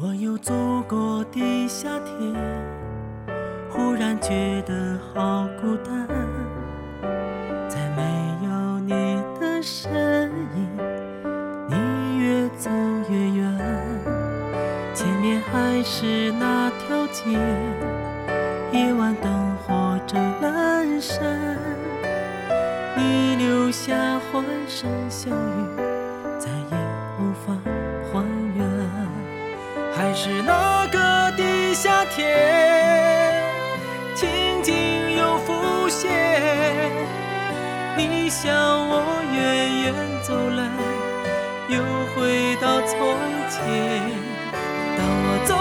我有走过的夏天，忽然觉得好孤单，还是那条街，夜晚灯火正阑珊，你留下欢声笑语，再也无法还原。还是那个的夏天，情景又浮现。你向我远远走来，又回到从前。当我走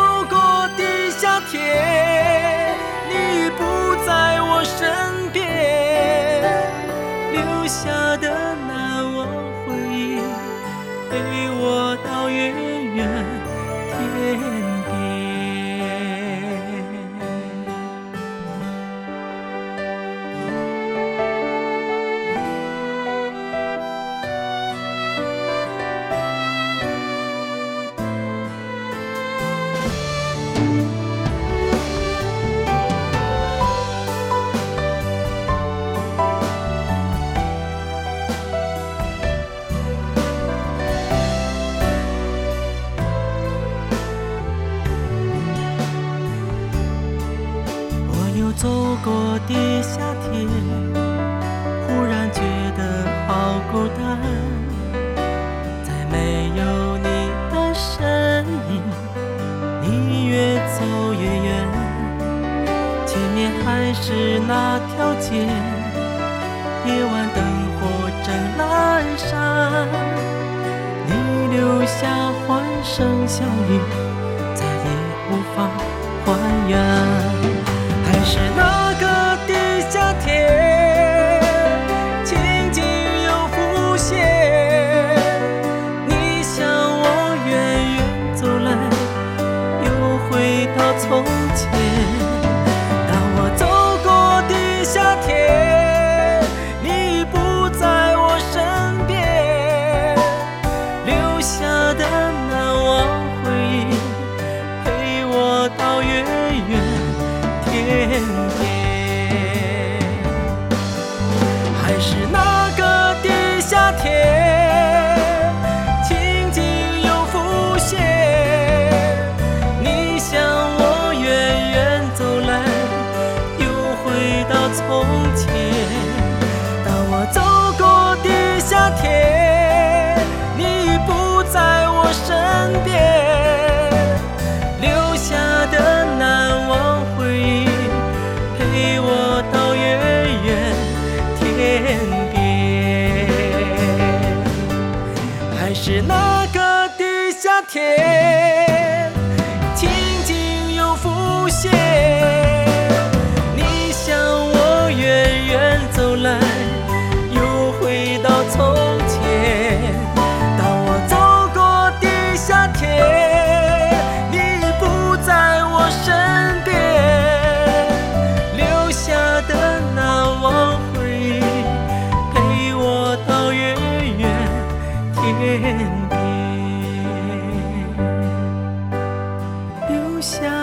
走过的夏天，忽然觉得好孤单，在没有你的身影，你越走越远，前面还是那条街，夜晚灯火正阑珊，你留下欢声笑语，再也无法还原。从前。当我走过的夏天，你已不在我身边，留下的难忘回忆，陪我到月圆。天边，到从前。当我走过的夏天，你已不在我身边，留下的难忘回忆。陪我到远远天边，还是那个的夏天，留下